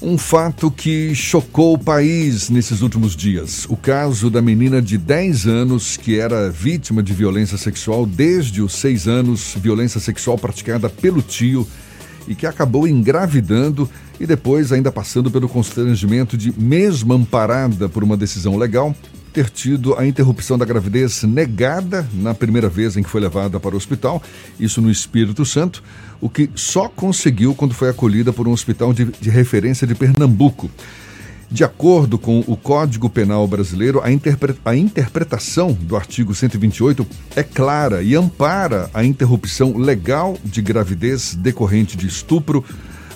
Um fato que chocou o país nesses últimos dias. O caso da menina de 10 anos que era vítima de violência sexual desde os 6 anos, violência sexual praticada pelo tio e que acabou engravidando e depois ainda passando pelo constrangimento de, mesmo amparada por uma decisão legal, ter tido a interrupção da gravidez negada na primeira vez em que foi levada para o hospital, isso no Espírito Santo, o que só conseguiu quando foi acolhida por um hospital de, de referência de Pernambuco. De acordo com o Código Penal Brasileiro, a, interpre a, interpretação do artigo 128 é clara e ampara a interrupção legal de gravidez decorrente de estupro,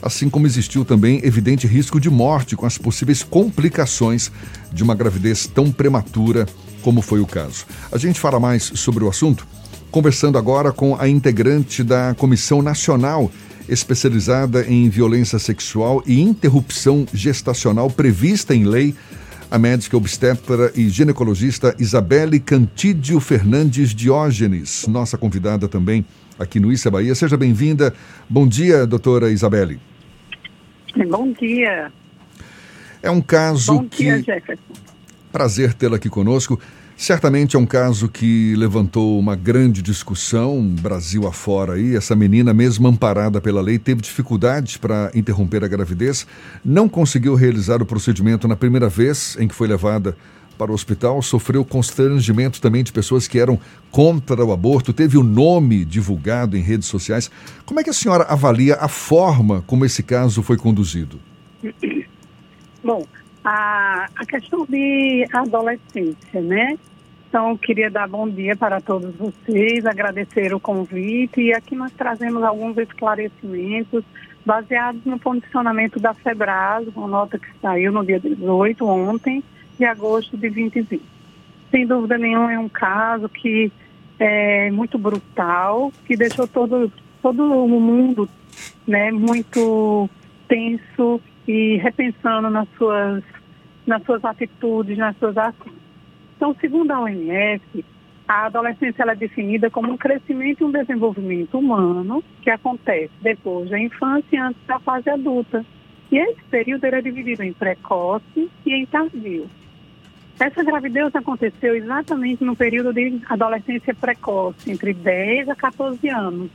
assim como existiu também evidente risco de morte com as possíveis complicações de uma gravidez tão prematura como foi o caso. A gente fala mais sobre o assunto conversando agora com a integrante da Comissão Nacional especializada em violência sexual e interrupção gestacional prevista em lei, a médica obstetra e ginecologista Isabelle Cantídio Fernandes Diógenes, nossa convidada também aqui no Issa Bahia. Seja bem-vinda. Bom dia, doutora Isabelle. Bom dia. É um caso Bom que. Dia, Jefferson. Prazer tê-la aqui conosco. Certamente é um caso que levantou uma grande discussão, Brasil afora aí. Essa menina, mesmo amparada pela lei, teve dificuldades para interromper a gravidez, não conseguiu realizar o procedimento na primeira vez em que foi levada para o hospital, sofreu constrangimento também de pessoas que eram contra o aborto, teve o nome divulgado em redes sociais. Como é que a senhora avalia a forma como esse caso foi conduzido? Bom, a, a questão de adolescência, né? Então, queria dar bom dia para todos vocês, agradecer o convite e aqui nós trazemos alguns esclarecimentos baseados no condicionamento da FEBRAS, uma nota que saiu no dia 18, ontem, de agosto de 2020. Sem dúvida nenhuma, é um caso que é muito brutal, que deixou todo, todo o mundo né, muito tenso e repensando nas suas, nas suas atitudes, nas suas ações. Então, segundo a OMS, a adolescência é definida como um crescimento e um desenvolvimento humano que acontece depois da infância e antes da fase adulta. E esse período era dividido em precoce e em tardio. Essa gravidez aconteceu exatamente no período de adolescência precoce, entre 10 a 14 anos,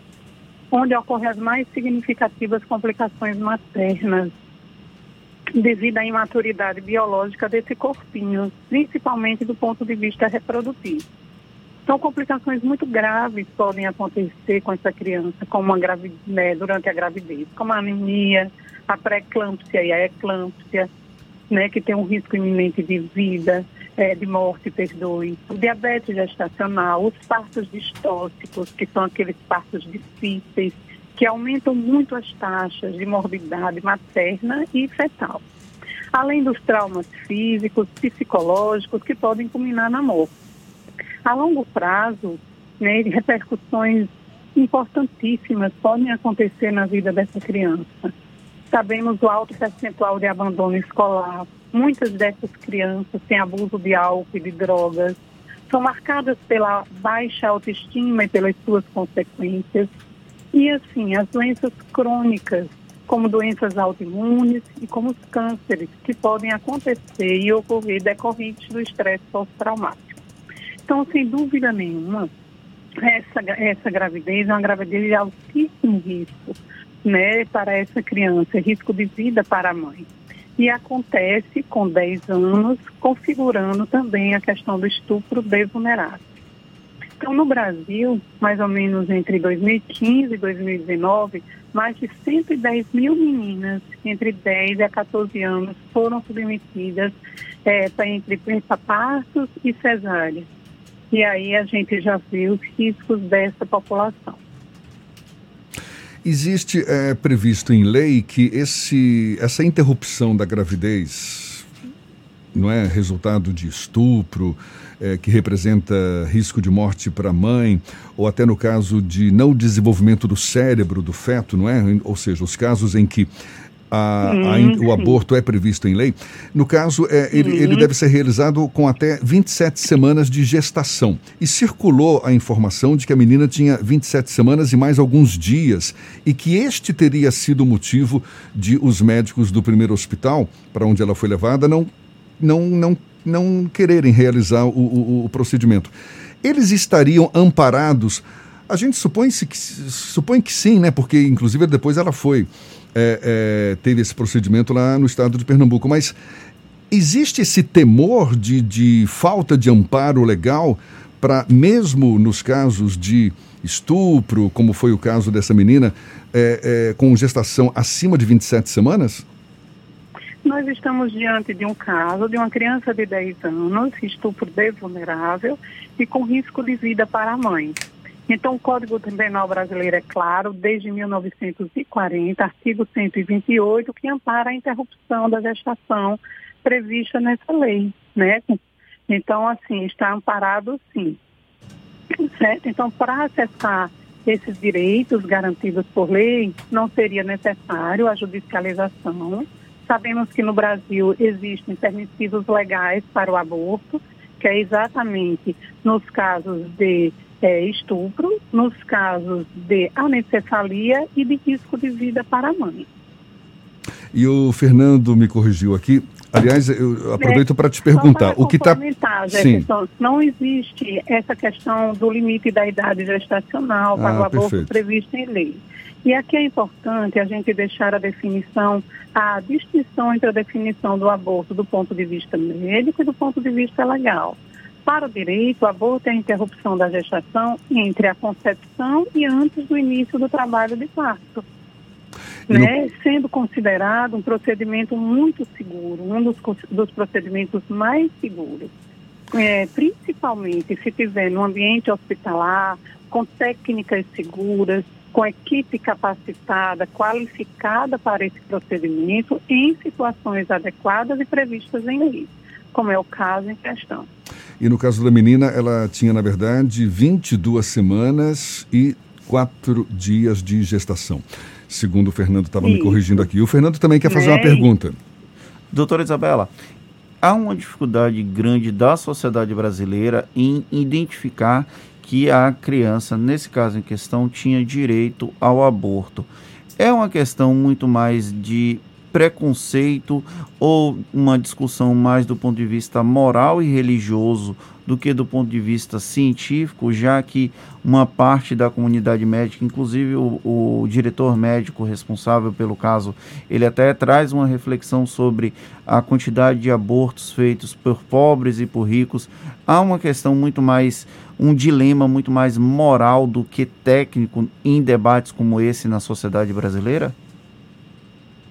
onde ocorrem as mais significativas complicações maternas, devido à imaturidade biológica desse corpinho, principalmente do ponto de vista reprodutivo. Então, complicações muito graves podem acontecer com essa criança, como a gravidez, né, durante a gravidez, como a anemia, a pré-eclâmpsia e a eclâmpsia, né, que tem um risco iminente de vida, é, de morte, perdoe, o diabetes gestacional, os partos distóxicos, que são aqueles partos difíceis, que aumentam muito as taxas de morbidade materna e fetal. Além dos traumas físicos, psicológicos, que podem culminar na morte. A longo prazo, né, repercussões importantíssimas podem acontecer na vida dessa criança. Sabemos o alto percentual de abandono escolar. Muitas dessas crianças têm abuso de álcool e de drogas. São marcadas pela baixa autoestima e pelas suas consequências e assim, as doenças crônicas, como doenças autoimunes e como os cânceres, que podem acontecer e ocorrer decorrentes do estresse pós-traumático. Então, sem dúvida nenhuma, essa, essa gravidez é uma gravidez de altíssimo risco né, para essa criança, risco de vida para a mãe. E acontece com 10 anos, configurando também a questão do estupro desvulnerável. Então, no Brasil, mais ou menos entre 2015 e 2019, mais de 110 mil meninas entre 10 e 14 anos foram submetidas é, entre partos e cesáreas. E aí a gente já viu os riscos dessa população. Existe é, previsto em lei que esse, essa interrupção da gravidez não é resultado de estupro, é, que representa risco de morte para a mãe, ou até no caso de não desenvolvimento do cérebro do feto, não é? Ou seja, os casos em que a, a, o aborto é previsto em lei. No caso, é, ele, ele, deve ser realizado com até 27 semanas de gestação. E circulou a informação de que a menina tinha 27 semanas e mais alguns dias, e que este teria sido o motivo de os médicos do primeiro hospital, para onde ela foi levada, não, não, não, não quererem realizar o, o, o procedimento. Eles estariam amparados. A gente supõe, -se que, supõe que sim, né? Porque, inclusive, depois ela foi é, é, teve esse procedimento lá no estado de Pernambuco. Mas existe esse temor de, de falta de amparo legal para, mesmo nos casos de estupro, como foi o caso dessa menina, é, é, com gestação acima de 27 semanas? Nós estamos diante de um caso de uma criança de 10 anos, estupro de vulnerável e com risco de vida para a mãe. Então, o Código Penal Brasileiro é claro, desde 1940, artigo 128, que ampara a interrupção da gestação prevista nessa lei, né? Então, assim, está amparado sim. Certo? Então, para acessar esses direitos garantidos por lei, não seria necessário a judicialização. Sabemos que no Brasil existem permissivos legais para o aborto, que é exatamente nos casos de é, estupro, nos casos de anencefalia e de risco de vida para a mãe. E o Fernando me corrigiu aqui. Aliás, eu aproveito é, para te perguntar. o que está. Sim. Não existe essa questão do limite da idade gestacional para ah, o aborto perfeito. previsto em lei. E aqui é importante a gente deixar a definição, a distinção entre a definição do aborto do ponto de vista médico e do ponto de vista legal. Para o direito, o aborto é a interrupção da gestação entre a concepção e antes do início do trabalho de parto. Né? No... Sendo considerado um procedimento muito seguro, um dos, dos procedimentos mais seguros. É, principalmente se tiver no ambiente hospitalar, com técnicas seguras, com equipe capacitada, qualificada para esse procedimento, em situações adequadas e previstas em lei, como é o caso em questão. E no caso da menina, ela tinha, na verdade, 22 semanas e quatro dias de gestação. Segundo o Fernando estava me corrigindo aqui. O Fernando também quer fazer uma pergunta. Doutora Isabela, há uma dificuldade grande da sociedade brasileira em identificar que a criança, nesse caso em questão, tinha direito ao aborto. É uma questão muito mais de preconceito ou uma discussão mais do ponto de vista moral e religioso do que do ponto de vista científico, já que uma parte da comunidade médica, inclusive o, o, diretor médico responsável pelo caso, ele até traz uma reflexão sobre a quantidade de abortos feitos por pobres e por ricos. Há uma questão muito mais, um dilema muito mais moral do que técnico em debates como esse na sociedade brasileira?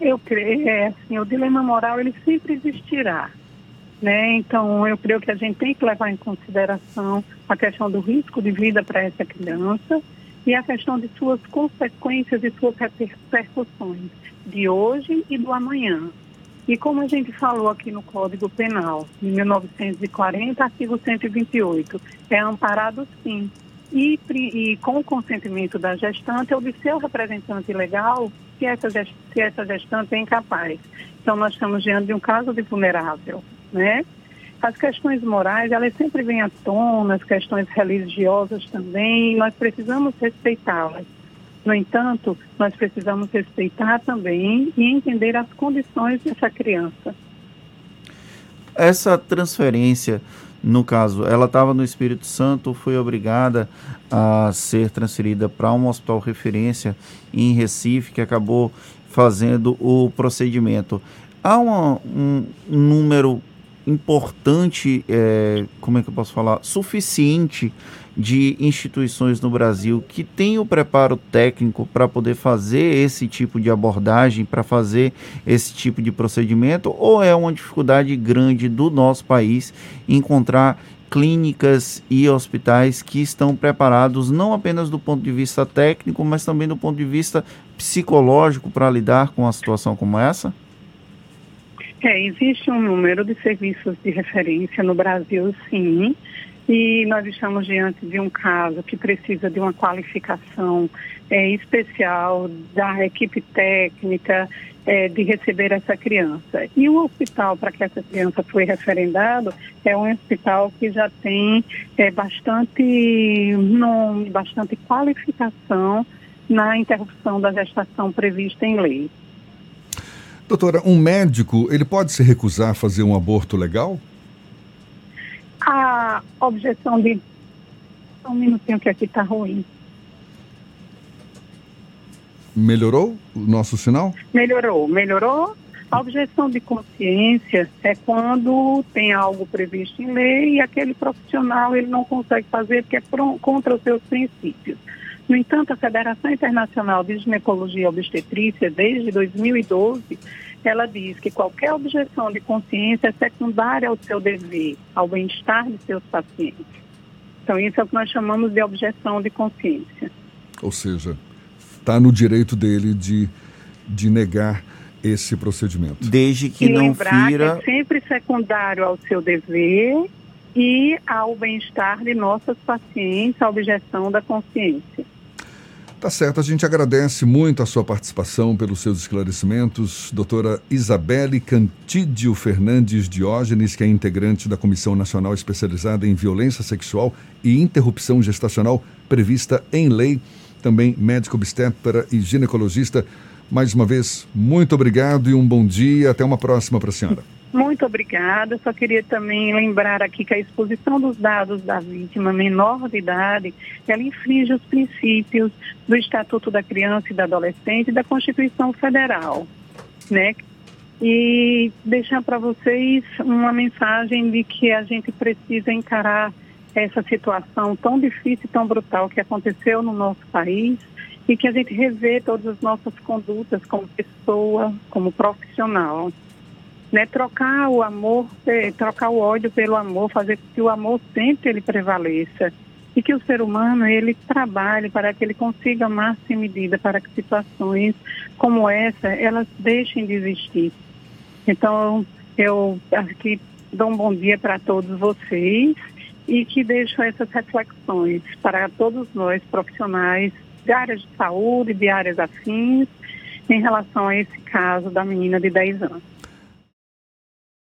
Eu creio, é assim, o dilema moral ele sempre existirá. Né? Então, eu creio que a gente tem que levar em consideração a questão do risco de vida para essa criança e a questão de suas consequências e suas repercussões de hoje e do amanhã. E como a gente falou aqui no Código Penal, em 1940, artigo 128, é amparado sim. E, e com o consentimento da gestante ou de seu representante legal, se essa, se essa gestante é incapaz. Então, nós estamos diante de um caso de vulnerável, né? As questões morais, elas sempre vêm à tona, as questões religiosas também, nós precisamos respeitá-las. No entanto, nós precisamos respeitar também e entender as condições dessa criança. Essa transferência no caso, ela estava no Espírito Santo, foi obrigada a ser transferida para um hospital referência em Recife, que acabou fazendo o procedimento. Há uma, um, um número importante, é, como é que eu posso falar, suficiente de instituições no Brasil que têm o preparo técnico para poder fazer esse tipo de abordagem, para fazer esse tipo de procedimento, ou é uma dificuldade grande do nosso país encontrar clínicas e hospitais que estão preparados não apenas do ponto de vista técnico, mas também do ponto de vista psicológico para lidar com uma situação como essa? É, existe um número de serviços de referência no Brasil, sim, e nós estamos diante de um caso que precisa de uma qualificação é, especial da equipe técnica é, de receber essa criança. E o hospital para que essa criança foi referendado é um hospital que já tem é, bastante nome, bastante qualificação na interrupção da gestação prevista em lei. Doutora, um médico, ele pode se recusar a fazer um aborto legal? Objeção de. Um minutinho que aqui está ruim. Melhorou o nosso sinal? Melhorou, melhorou. A objeção de consciência é quando tem algo previsto em lei e aquele profissional ele não consegue fazer porque é contra os seus princípios. No entanto, a Federação Internacional de Ginecologia e Obstetrícia, desde 2012, ela diz que qualquer objeção de consciência é secundária ao seu dever, ao bem-estar de seus pacientes. Então, isso é o que nós chamamos de objeção de consciência. Ou seja, está no direito dele de, de negar esse procedimento. Desde que e não fira. Que é sempre secundário ao seu dever e ao bem-estar de nossas pacientes, a objeção da consciência. Tá certo, a gente agradece muito a sua participação, pelos seus esclarecimentos. Doutora Isabelle Cantídio Fernandes Diógenes, que é integrante da Comissão Nacional Especializada em Violência Sexual e Interrupção Gestacional, prevista em lei, também médico obstetra e ginecologista. Mais uma vez, muito obrigado e um bom dia. Até uma próxima para a senhora. Muito obrigada. Só queria também lembrar aqui que a exposição dos dados da vítima menor de idade, ela infringe os princípios do Estatuto da Criança e da Adolescente e da Constituição Federal, né? E deixar para vocês uma mensagem de que a gente precisa encarar essa situação tão difícil e tão brutal que aconteceu no nosso país e que a gente revê todas as nossas condutas como pessoa, como profissional né, trocar o amor, é, trocar o ódio pelo amor, fazer com que o amor sempre ele prevaleça e que o ser humano ele trabalhe para que ele consiga máxima medida para que situações como essa elas deixem de existir. Então eu aqui dou um bom dia para todos vocês e que deixo essas reflexões para todos nós profissionais de áreas de saúde, de áreas afins, em relação a esse caso da menina de 10 anos.